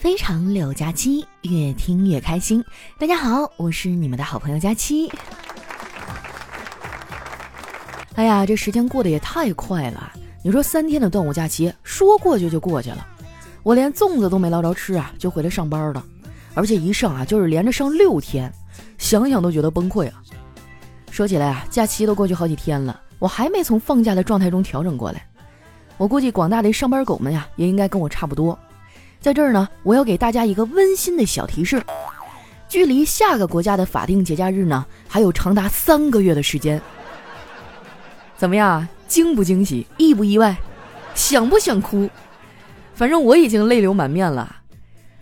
非常六加七，越听越开心。大家好，我是你们的好朋友佳期。哎呀，这时间过得也太快了！你说三天的端午假期说过去就过去了，我连粽子都没捞着吃啊，就回来上班了。而且一上啊就是连着上六天，想想都觉得崩溃啊。说起来啊，假期都过去好几天了，我还没从放假的状态中调整过来。我估计广大的上班狗们呀，也应该跟我差不多。在这儿呢，我要给大家一个温馨的小提示：距离下个国家的法定节假日呢，还有长达三个月的时间。怎么样，惊不惊喜，意不意外，想不想哭？反正我已经泪流满面了。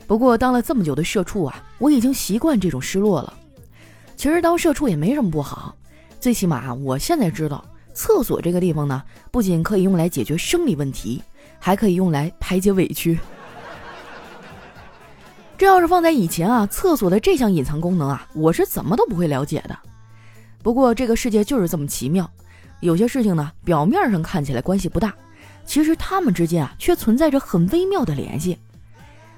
不过当了这么久的社畜啊，我已经习惯这种失落了。其实当社畜也没什么不好，最起码我现在知道，厕所这个地方呢，不仅可以用来解决生理问题，还可以用来排解委屈。这要是放在以前啊，厕所的这项隐藏功能啊，我是怎么都不会了解的。不过这个世界就是这么奇妙，有些事情呢，表面上看起来关系不大，其实他们之间啊，却存在着很微妙的联系。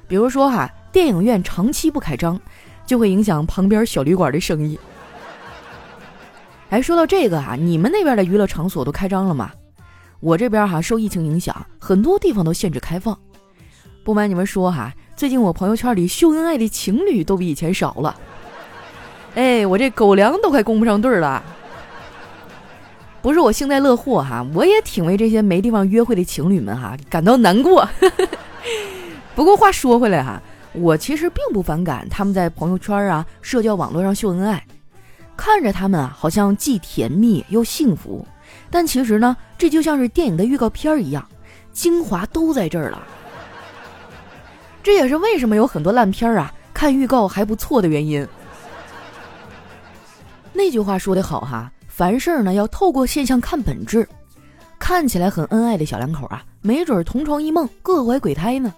比如说哈，电影院长期不开张，就会影响旁边小旅馆的生意。哎，说到这个啊，你们那边的娱乐场所都开张了吗？我这边哈，受疫情影响，很多地方都限制开放。不瞒你们说哈。最近我朋友圈里秀恩爱的情侣都比以前少了，哎，我这狗粮都快供不上对儿了。不是我幸灾乐祸哈，我也挺为这些没地方约会的情侣们哈感到难过。不过话说回来哈，我其实并不反感他们在朋友圈啊、社交网络上秀恩爱，看着他们啊好像既甜蜜又幸福，但其实呢，这就像是电影的预告片一样，精华都在这儿了。这也是为什么有很多烂片儿啊，看预告还不错的原因。那句话说得好哈，凡事呢要透过现象看本质。看起来很恩爱的小两口啊，没准同床异梦，各怀鬼胎呢。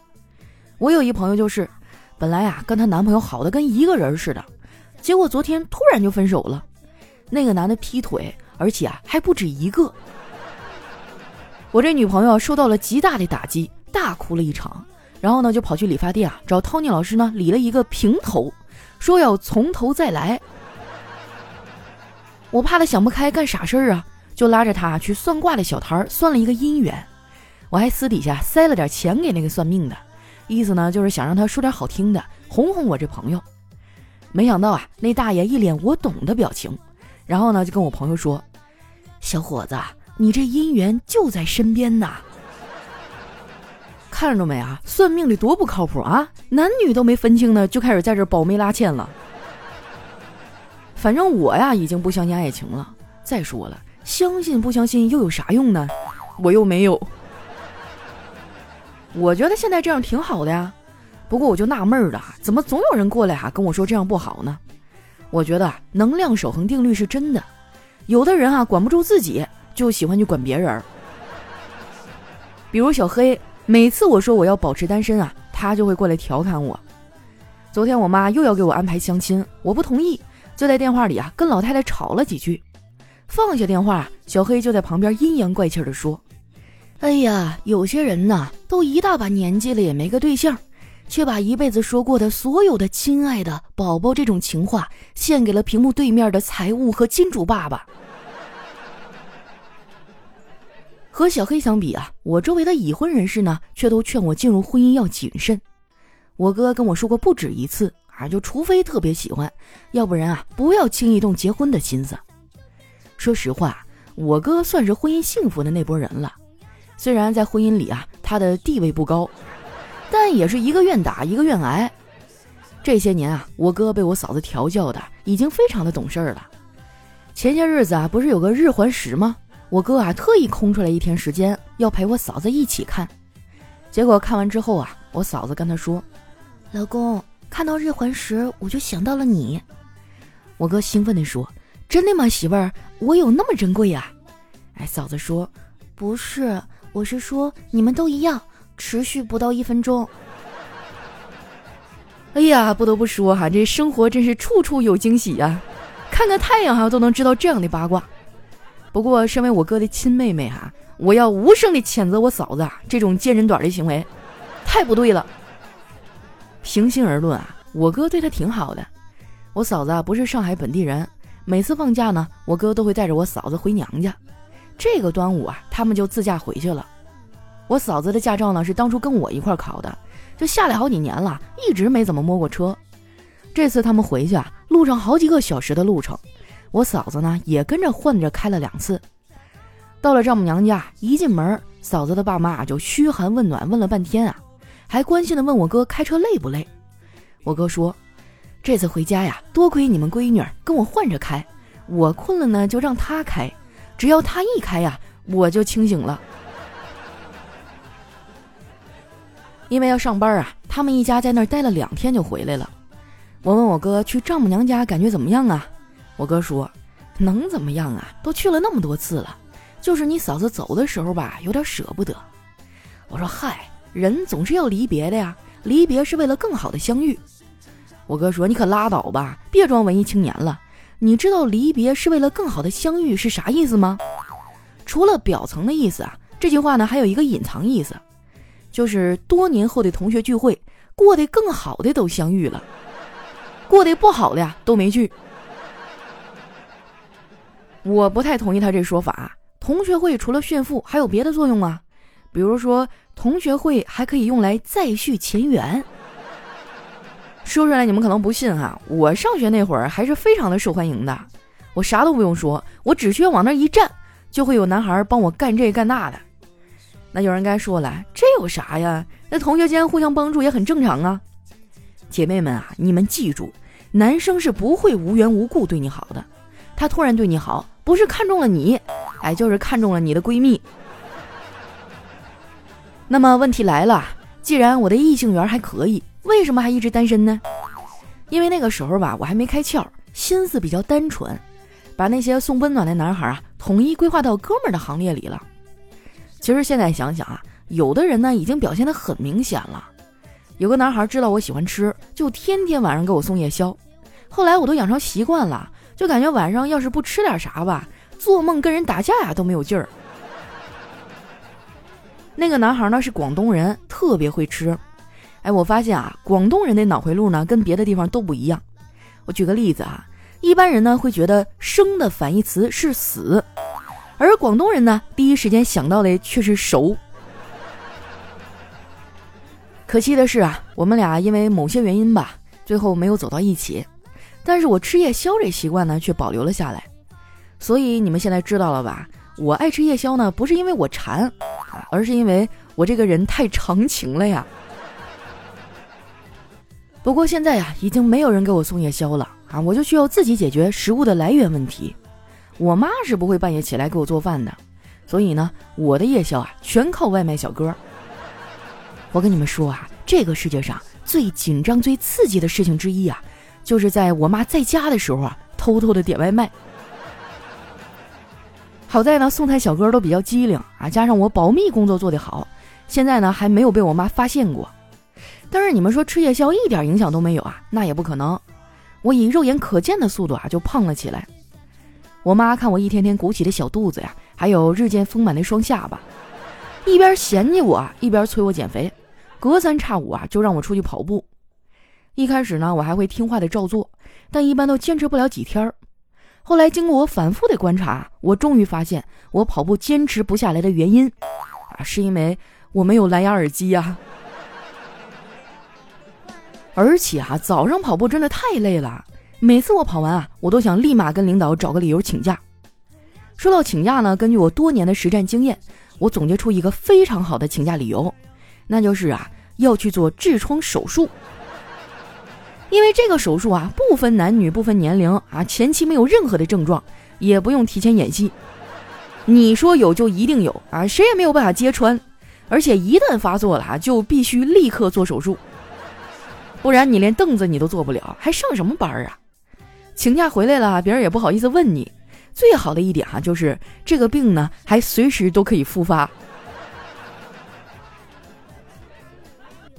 我有一朋友就是，本来啊跟她男朋友好的跟一个人似的，结果昨天突然就分手了。那个男的劈腿，而且啊还不止一个。我这女朋友受到了极大的打击，大哭了一场。然后呢，就跑去理发店啊，找 Tony 老师呢理了一个平头，说要从头再来。我怕他想不开干傻事儿啊，就拉着他去算卦的小摊儿算了一个姻缘。我还私底下塞了点钱给那个算命的，意思呢就是想让他说点好听的，哄哄我这朋友。没想到啊，那大爷一脸我懂的表情，然后呢就跟我朋友说：“小伙子，你这姻缘就在身边呐。”看着没啊？算命的多不靠谱啊！男女都没分清呢，就开始在这保媒拉纤了。反正我呀，已经不相信爱情了。再说了，相信不相信又有啥用呢？我又没有。我觉得现在这样挺好的呀。不过我就纳闷了，怎么总有人过来哈跟我说这样不好呢？我觉得能量守恒定律是真的。有的人啊管不住自己，就喜欢去管别人。比如小黑。每次我说我要保持单身啊，他就会过来调侃我。昨天我妈又要给我安排相亲，我不同意，就在电话里啊跟老太太吵了几句。放下电话，小黑就在旁边阴阳怪气的说：“哎呀，有些人呐，都一大把年纪了也没个对象，却把一辈子说过的所有的亲爱的宝宝这种情话献给了屏幕对面的财务和金主爸爸。”和小黑相比啊，我周围的已婚人士呢，却都劝我进入婚姻要谨慎。我哥跟我说过不止一次啊，就除非特别喜欢，要不然啊，不要轻易动结婚的心思。说实话，我哥算是婚姻幸福的那波人了。虽然在婚姻里啊，他的地位不高，但也是一个愿打一个愿挨。这些年啊，我哥被我嫂子调教的已经非常的懂事儿了。前些日子啊，不是有个日环食吗？我哥啊，特意空出来一天时间，要陪我嫂子一起看。结果看完之后啊，我嫂子跟他说：“老公，看到日环食，我就想到了你。”我哥兴奋地说：“真的吗，媳妇儿？我有那么珍贵呀？”哎，嫂子说：“不是，我是说你们都一样，持续不到一分钟。”哎呀，不得不说哈，这生活真是处处有惊喜呀！看看太阳哈，都能知道这样的八卦。不过，身为我哥的亲妹妹哈，我要无声的谴责我嫂子啊这种贱人短的行为，太不对了。平心而论啊，我哥对她挺好的。我嫂子啊不是上海本地人，每次放假呢，我哥都会带着我嫂子回娘家。这个端午啊，他们就自驾回去了。我嫂子的驾照呢是当初跟我一块考的，就下来好几年了，一直没怎么摸过车。这次他们回去啊，路上好几个小时的路程，我嫂子呢也跟着换着开了两次。到了丈母娘家，一进门，嫂子的爸妈就嘘寒问暖问了半天啊，还关心的问我哥开车累不累。我哥说。这次回家呀，多亏你们闺女跟我换着开，我困了呢就让她开，只要她一开呀，我就清醒了。因为要上班啊，他们一家在那儿待了两天就回来了。我问我哥去丈母娘家感觉怎么样啊？我哥说，能怎么样啊？都去了那么多次了，就是你嫂子走的时候吧，有点舍不得。我说嗨，人总是要离别的呀，离别是为了更好的相遇。我哥说：“你可拉倒吧，别装文艺青年了。你知道离别是为了更好的相遇是啥意思吗？除了表层的意思啊，这句话呢还有一个隐藏意思，就是多年后的同学聚会，过得更好的都相遇了，过得不好的呀都没聚。我不太同意他这说法。同学会除了炫富，还有别的作用吗？比如说，同学会还可以用来再续前缘。”说出来你们可能不信哈，我上学那会儿还是非常的受欢迎的，我啥都不用说，我只需要往那一站，就会有男孩帮我干这干那的。那有人该说了，这有啥呀？那同学间互相帮助也很正常啊。姐妹们啊，你们记住，男生是不会无缘无故对你好的，他突然对你好，不是看中了你，哎，就是看中了你的闺蜜。那么问题来了，既然我的异性缘还可以。为什么还一直单身呢？因为那个时候吧，我还没开窍，心思比较单纯，把那些送温暖的男孩啊，统一规划到哥们儿的行列里了。其实现在想想啊，有的人呢已经表现的很明显了。有个男孩知道我喜欢吃，就天天晚上给我送夜宵。后来我都养成习惯了，就感觉晚上要是不吃点啥吧，做梦跟人打架呀都没有劲儿。那个男孩呢是广东人，特别会吃。哎，我发现啊，广东人的脑回路呢跟别的地方都不一样。我举个例子啊，一般人呢会觉得生的反义词是死，而广东人呢第一时间想到的却是熟。可惜的是啊，我们俩因为某些原因吧，最后没有走到一起。但是我吃夜宵这习惯呢却保留了下来。所以你们现在知道了吧？我爱吃夜宵呢不是因为我馋，而是因为我这个人太长情了呀。不过现在呀，已经没有人给我送夜宵了啊！我就需要自己解决食物的来源问题。我妈是不会半夜起来给我做饭的，所以呢，我的夜宵啊，全靠外卖小哥。我跟你们说啊，这个世界上最紧张、最刺激的事情之一啊，就是在我妈在家的时候啊，偷偷的点外卖。好在呢，送菜小哥都比较机灵啊，加上我保密工作做得好，现在呢还没有被我妈发现过。但是你们说吃夜宵一点影响都没有啊？那也不可能。我以肉眼可见的速度啊就胖了起来。我妈看我一天天鼓起的小肚子呀，还有日渐丰满的双下巴，一边嫌弃我，一边催我减肥，隔三差五啊就让我出去跑步。一开始呢，我还会听话的照做，但一般都坚持不了几天儿。后来经过我反复的观察，我终于发现我跑步坚持不下来的原因啊，是因为我没有蓝牙耳机呀。而且啊，早上跑步真的太累了。每次我跑完啊，我都想立马跟领导找个理由请假。说到请假呢，根据我多年的实战经验，我总结出一个非常好的请假理由，那就是啊，要去做痔疮手术。因为这个手术啊，不分男女，不分年龄啊，前期没有任何的症状，也不用提前演戏。你说有就一定有啊，谁也没有办法揭穿。而且一旦发作了啊，就必须立刻做手术。不然你连凳子你都坐不了，还上什么班啊？请假回来了，别人也不好意思问你。最好的一点哈，就是这个病呢，还随时都可以复发。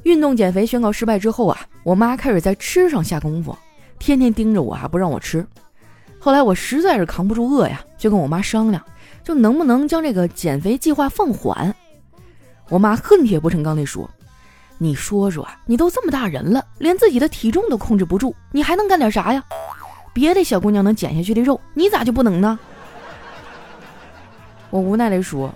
运动减肥宣告失败之后啊，我妈开始在吃上下功夫，天天盯着我啊，不让我吃。后来我实在是扛不住饿呀，就跟我妈商量，就能不能将这个减肥计划放缓。我妈恨铁不成钢地说。你说说，你都这么大人了，连自己的体重都控制不住，你还能干点啥呀？别的小姑娘能减下去的肉，你咋就不能呢？”我无奈地说：“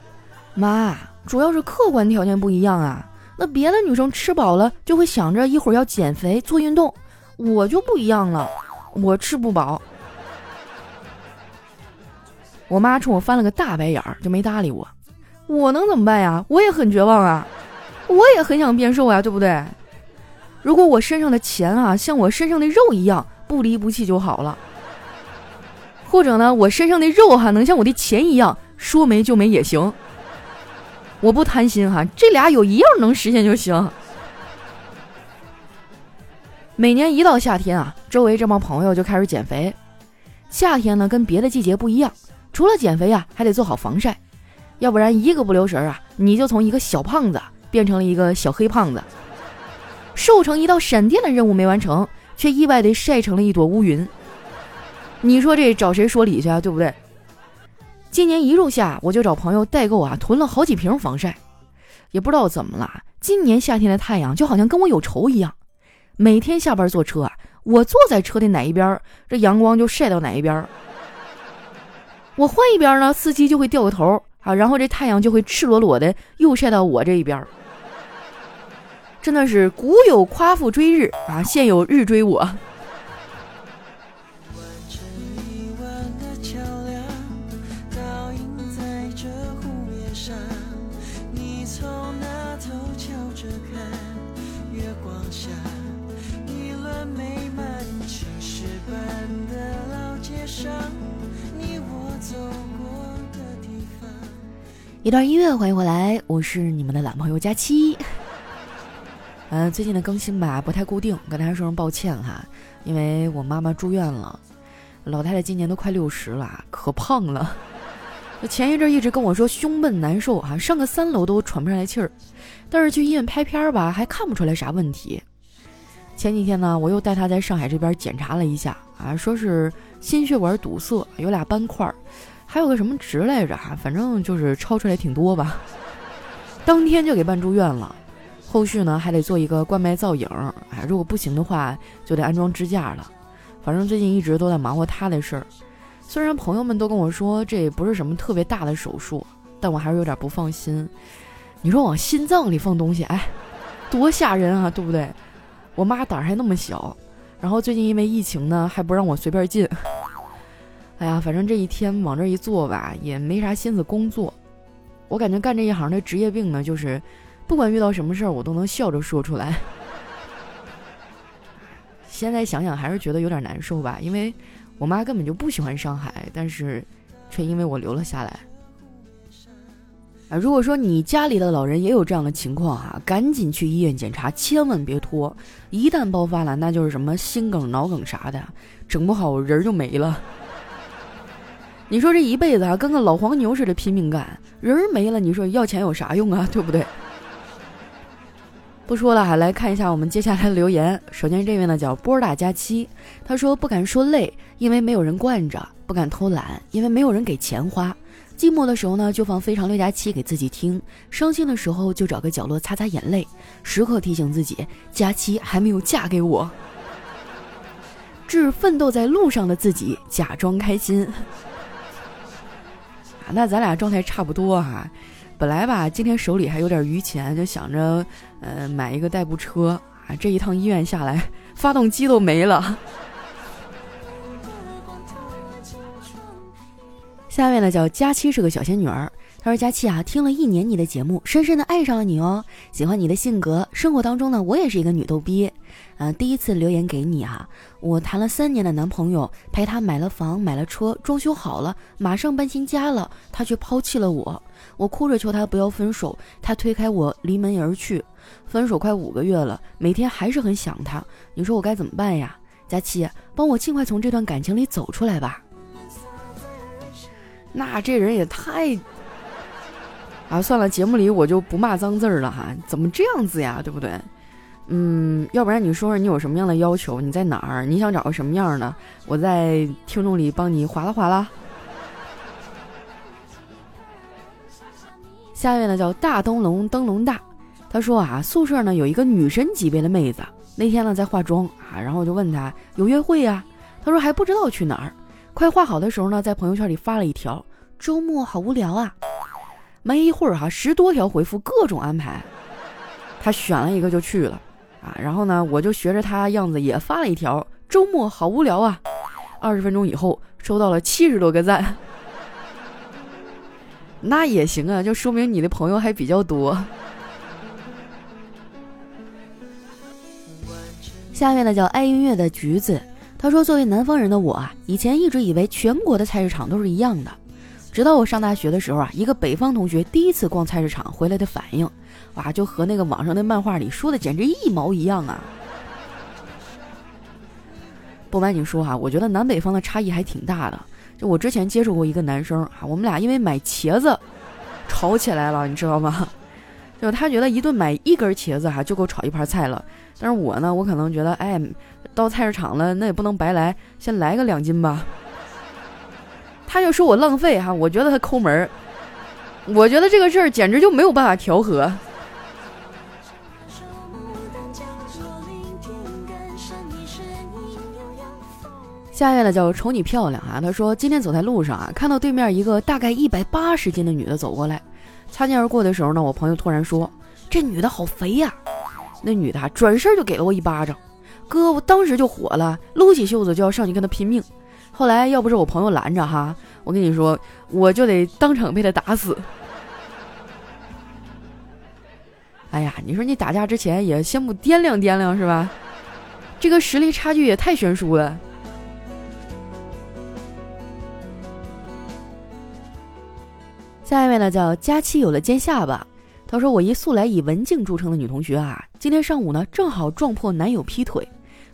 妈，主要是客观条件不一样啊。那别的女生吃饱了就会想着一会儿要减肥做运动，我就不一样了，我吃不饱。”我妈冲我翻了个大白眼儿，就没搭理我。我能怎么办呀？我也很绝望啊，我也很想变瘦呀，对不对？如果我身上的钱啊，像我身上的肉一样不离不弃就好了。或者呢，我身上的肉哈能像我的钱一样说没就没也行。我不贪心哈，这俩有一样能实现就行。每年一到夏天啊，周围这帮朋友就开始减肥。夏天呢，跟别的季节不一样。除了减肥啊，还得做好防晒，要不然一个不留神啊，你就从一个小胖子变成了一个小黑胖子，瘦成一道闪电的任务没完成，却意外的晒成了一朵乌云。你说这找谁说理去啊？对不对？今年一入夏，我就找朋友代购啊，囤了好几瓶防晒，也不知道怎么了，今年夏天的太阳就好像跟我有仇一样，每天下班坐车啊，我坐在车的哪一边，这阳光就晒到哪一边。我换一边呢，司机就会掉个头啊，然后这太阳就会赤裸裸的又晒到我这一边。真的是古有夸父追日啊，现有日追我。一段音乐，欢迎回来，我是你们的懒朋友佳期。嗯，最近的更新吧不太固定，跟大家说声抱歉哈，因为我妈妈住院了，老太太今年都快六十了，可胖了。前一阵一直跟我说胸闷难受啊，上个三楼都喘不上来气儿，但是去医院拍片儿吧，还看不出来啥问题。前几天呢，我又带她在上海这边检查了一下啊，说是心血管堵塞，有俩斑块儿。还有个什么值来着哈，反正就是超出来挺多吧。当天就给办住院了，后续呢还得做一个冠脉造影，哎，如果不行的话就得安装支架了。反正最近一直都在忙活他的事儿。虽然朋友们都跟我说这也不是什么特别大的手术，但我还是有点不放心。你说往心脏里放东西，哎，多吓人啊，对不对？我妈胆儿还那么小，然后最近因为疫情呢，还不让我随便进。哎呀，反正这一天往这一坐吧，也没啥心思工作。我感觉干这一行的职业病呢，就是不管遇到什么事儿，我都能笑着说出来。现在想想还是觉得有点难受吧，因为我妈根本就不喜欢上海，但是却因为我留了下来。啊，如果说你家里的老人也有这样的情况哈，赶紧去医院检查，千万别拖。一旦爆发了，那就是什么心梗、脑梗啥的，整不好人就没了。你说这一辈子啊，跟个老黄牛似的拼命干，人没了，你说要钱有啥用啊？对不对？不说了哈，来看一下我们接下来的留言。首先这位呢叫波大佳期，他说不敢说累，因为没有人惯着；不敢偷懒，因为没有人给钱花。寂寞的时候呢，就放非常六加七给自己听；伤心的时候就找个角落擦擦眼泪，时刻提醒自己，佳期还没有嫁给我。致奋斗在路上的自己，假装开心。那咱俩状态差不多哈，本来吧，今天手里还有点余钱，就想着，呃，买一个代步车啊。这一趟医院下来，发动机都没了。下面呢，叫佳期是个小仙女儿。他说：“佳期啊，听了一年你的节目，深深的爱上了你哦，喜欢你的性格。生活当中呢，我也是一个女逗逼。嗯，第一次留言给你啊，我谈了三年的男朋友，陪他买了房，买了车，装修好了，马上搬新家了，他却抛弃了我。我哭着求他不要分手，他推开我，离门而去。分手快五个月了，每天还是很想他。你说我该怎么办呀？佳期，帮我尽快从这段感情里走出来吧。那这人也太……”啊，算了，节目里我就不骂脏字儿了哈。怎么这样子呀？对不对？嗯，要不然你说说你有什么样的要求？你在哪儿？你想找个什么样的？我在听众里帮你划拉划拉。下一位呢叫大灯笼灯笼大，他说啊，宿舍呢有一个女神级别的妹子，那天呢在化妆啊，然后我就问他有约会呀？他说还不知道去哪儿。快化好的时候呢，在朋友圈里发了一条：周末好无聊啊。没一会儿哈，十多条回复，各种安排。他选了一个就去了啊。然后呢，我就学着他样子也发了一条：周末好无聊啊。二十分钟以后，收到了七十多个赞。那也行啊，就说明你的朋友还比较多。下面呢叫爱音乐的橘子，他说：“作为南方人的我啊，以前一直以为全国的菜市场都是一样的，直到我上大学的时候啊，一个北方同学第一次逛菜市场回来的反应，哇，就和那个网上的漫画里说的简直一毛一样啊！不瞒你说哈，我觉得南北方的差异还挺大的。就我之前接触过一个男生啊，我们俩因为买茄子吵起来了，你知道吗？就他觉得一顿买一根茄子哈就够炒一盘菜了。”但是我呢，我可能觉得，哎，到菜市场了，那也不能白来，先来个两斤吧。他就说我浪费哈，我觉得他抠门儿，我觉得这个事儿简直就没有办法调和。下一位呢叫瞅你漂亮啊，他说今天走在路上啊，看到对面一个大概一百八十斤的女的走过来，擦肩而过的时候呢，我朋友突然说，这女的好肥呀。那女的转身就给了我一巴掌，哥，我当时就火了，撸起袖子就要上去跟她拼命。后来要不是我朋友拦着哈，我跟你说，我就得当场被他打死。哎呀，你说你打架之前也先不掂量掂量是吧？这个实力差距也太悬殊了。下一位呢，叫佳期有了尖下巴。他说：“我一素来以文静著称的女同学啊，今天上午呢正好撞破男友劈腿，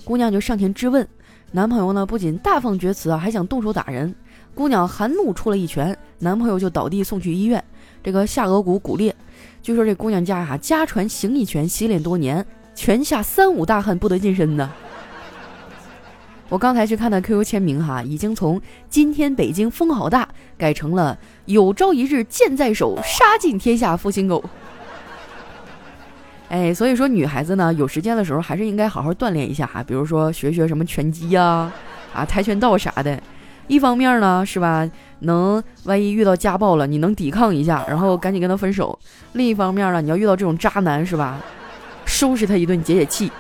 姑娘就上前质问，男朋友呢不仅大放厥词啊，还想动手打人。姑娘含怒出了一拳，男朋友就倒地送去医院，这个下颌骨骨裂。据说这姑娘家啊家传形意拳，习练多年，拳下三五大汉不得近身呢。我刚才去看的 QQ 签名哈，已经从今天北京风好大改成了有朝一日剑在手，杀尽天下负心狗。”哎，所以说女孩子呢，有时间的时候还是应该好好锻炼一下哈，比如说学学什么拳击呀，啊跆拳道啥的。一方面呢，是吧，能万一遇到家暴了，你能抵抗一下，然后赶紧跟他分手；另一方面呢，你要遇到这种渣男，是吧，收拾他一顿解解气。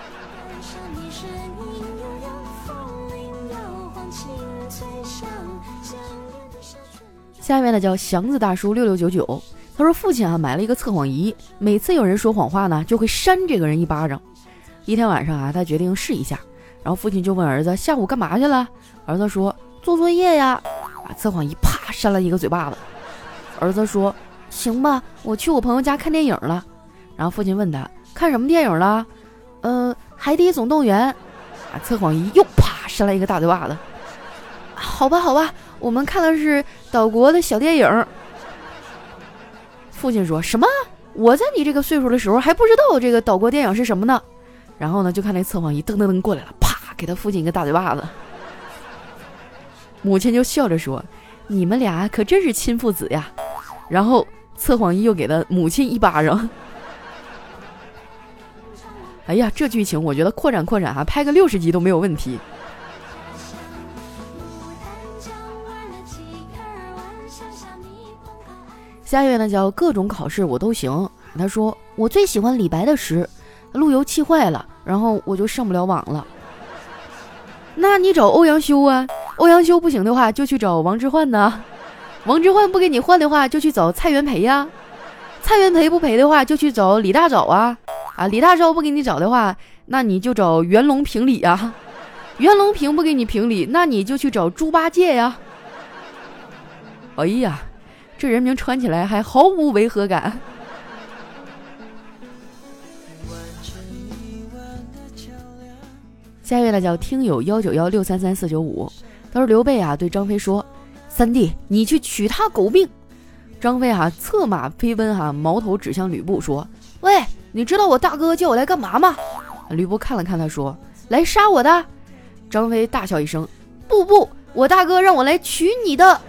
下面呢叫祥子大叔六六九九。他说：“父亲啊，买了一个测谎仪，每次有人说谎话呢，就会扇这个人一巴掌。一天晚上啊，他决定试一下，然后父亲就问儿子：下午干嘛去了？儿子说：做作业呀。把测谎仪啪扇了一个嘴巴子。儿子说：行吧，我去我朋友家看电影了。然后父亲问他：看什么电影了？呃，海底总动员。啊测谎仪又啪扇了一个大嘴巴子。好吧，好吧，我们看的是岛国的小电影。”父亲说什么？我在你这个岁数的时候还不知道这个岛国电影是什么呢？然后呢，就看那测谎仪噔噔噔过来了，啪，给他父亲一个大嘴巴子。母亲就笑着说：“你们俩可真是亲父子呀。”然后测谎仪又给了母亲一巴掌。哎呀，这剧情我觉得扩展扩展哈，拍个六十集都没有问题。下一位呢叫各种考试我都行。他说我最喜欢李白的诗，路由器坏了，然后我就上不了网了。那你找欧阳修啊，欧阳修不行的话就去找王之涣呢。王之涣不给你换的话就去找蔡元培呀。蔡元培不赔的话就去找李大钊啊。啊，李大钊不给你找的话，那你就找袁隆评理啊。袁隆平不给你评理，那你就去找猪八戒呀。哎呀。这人名穿起来还毫无违和感。下一位呢叫听友幺九幺六三三四九五，他说刘备啊对张飞说：“三弟，你去取他狗命。”张飞啊策马飞奔哈，矛头指向吕布说：“喂，你知道我大哥叫我来干嘛吗？”吕布看了看他说：“来杀我的。”张飞大笑一声：“不不，我大哥让我来取你的。”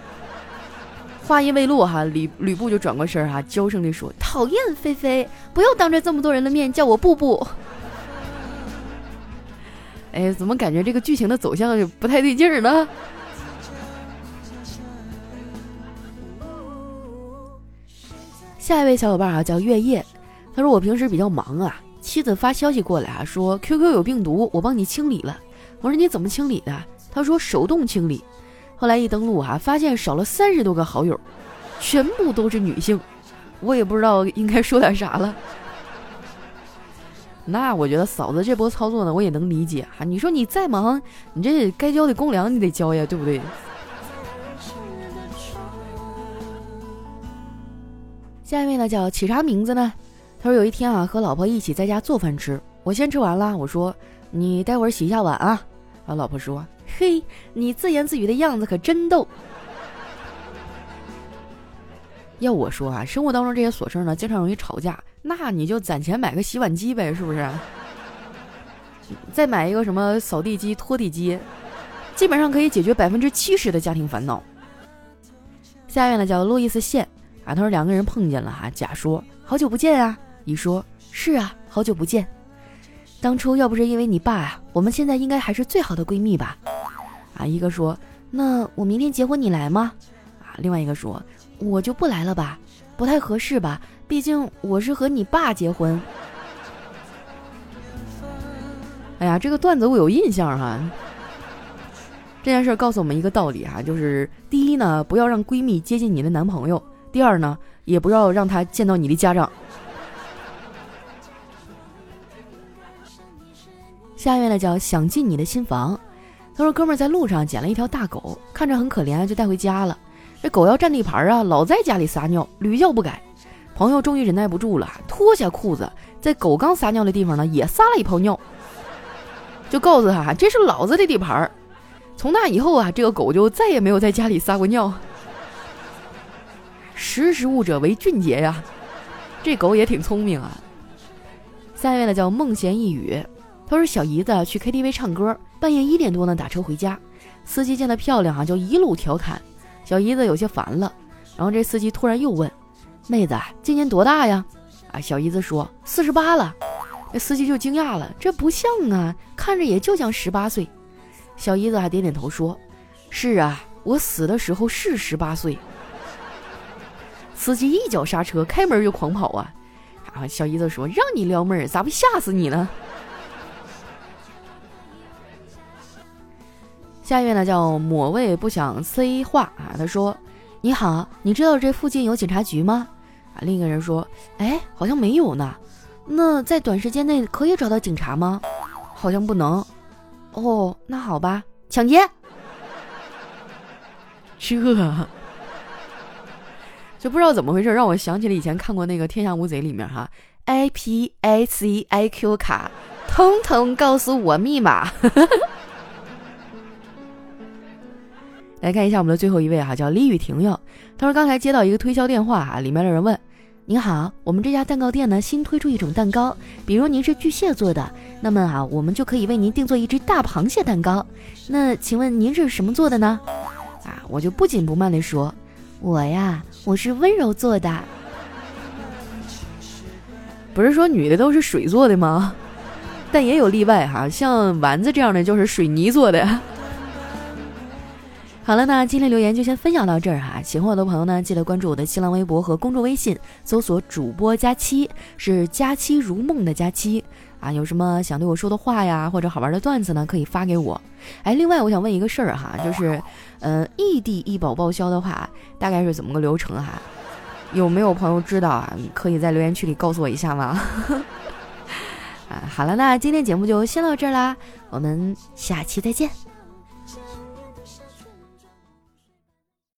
话音未落哈，吕吕布就转过身儿哈，娇声地说：“讨厌，菲菲，不要当着这么多人的面叫我布布。”哎，怎么感觉这个剧情的走向就不太对劲儿呢？下一位小伙伴啊，叫月夜，他说我平时比较忙啊，妻子发消息过来啊，说 QQ 有病毒，我帮你清理了。我说你怎么清理的？他说手动清理。后来一登录啊，发现少了三十多个好友，全部都是女性，我也不知道应该说点啥了。那我觉得嫂子这波操作呢，我也能理解哈。你说你再忙，你这该交的公粮你得交呀，对不对？下一位呢叫起啥名字呢？他说有一天啊，和老婆一起在家做饭吃，我先吃完了，我说你待会儿洗一下碗啊。啊，老婆说。嘿，你自言自语的样子可真逗。要我说啊，生活当中这些琐事呢，经常容易吵架。那你就攒钱买个洗碗机呗，是不是？再买一个什么扫地机、拖地机，基本上可以解决百分之七十的家庭烦恼。下面呢叫路易斯线啊，他说两个人碰见了哈，甲说好久不见啊，乙说是啊，好久不见。当初要不是因为你爸啊，我们现在应该还是最好的闺蜜吧？啊，一个说，那我明天结婚你来吗？啊，另外一个说，我就不来了吧，不太合适吧，毕竟我是和你爸结婚。哎呀，这个段子我有印象哈。这件事告诉我们一个道理哈，就是第一呢，不要让闺蜜接近你的男朋友；第二呢，也不要让她见到你的家长。下面呢叫想进你的新房。他说：“哥们儿在路上捡了一条大狗，看着很可怜，就带回家了。这狗要占地盘啊，老在家里撒尿，屡教不改。朋友终于忍耐不住了，脱下裤子，在狗刚撒尿的地方呢，也撒了一泡尿，就告诉他这是老子的地盘。从那以后啊，这个狗就再也没有在家里撒过尿。识时务者为俊杰呀，这狗也挺聪明啊。下一位呢叫梦闲一语。”他说：“小姨子去 KTV 唱歌，半夜一点多呢，打车回家。司机见她漂亮啊，就一路调侃。小姨子有些烦了。然后这司机突然又问：‘妹子，今年多大呀？’啊，小姨子说：‘四十八了。’那司机就惊讶了，这不像啊，看着也就像十八岁。小姨子还点点头说：‘是啊，我死的时候是十八岁。’司机一脚刹车，开门就狂跑啊！啊，小姨子说：‘让你撩妹儿，咋不吓死你呢？’”下一位呢叫某位不想 say 话啊，他说：“你好，你知道这附近有警察局吗？”啊，另一个人说：“哎，好像没有呢。那在短时间内可以找到警察吗？好像不能。哦，那好吧，抢劫。这，就不知道怎么回事，让我想起了以前看过那个《天下无贼》里面哈，I P I C I Q 卡，通通告诉我密码。来看一下我们的最后一位哈，叫李雨婷哟。他说刚才接到一个推销电话哈，里面的人问：“您好，我们这家蛋糕店呢新推出一种蛋糕，比如您是巨蟹座的，那么啊我们就可以为您定做一只大螃蟹蛋糕。那请问您是什么做的呢？”啊，我就不紧不慢地说：“我呀，我是温柔做的。”不是说女的都是水做的吗？但也有例外哈，像丸子这样的就是水泥做的。好了，那今天留言就先分享到这儿哈。喜欢我的朋友呢，记得关注我的新浪微博和公众微信，搜索“主播佳期”，是“佳期如梦”的佳期啊。有什么想对我说的话呀，或者好玩的段子呢，可以发给我。哎，另外我想问一个事儿哈，就是，呃，异地医保报销的话，大概是怎么个流程哈？有没有朋友知道啊？可以在留言区里告诉我一下吗？啊，好了，那今天节目就先到这儿啦，我们下期再见。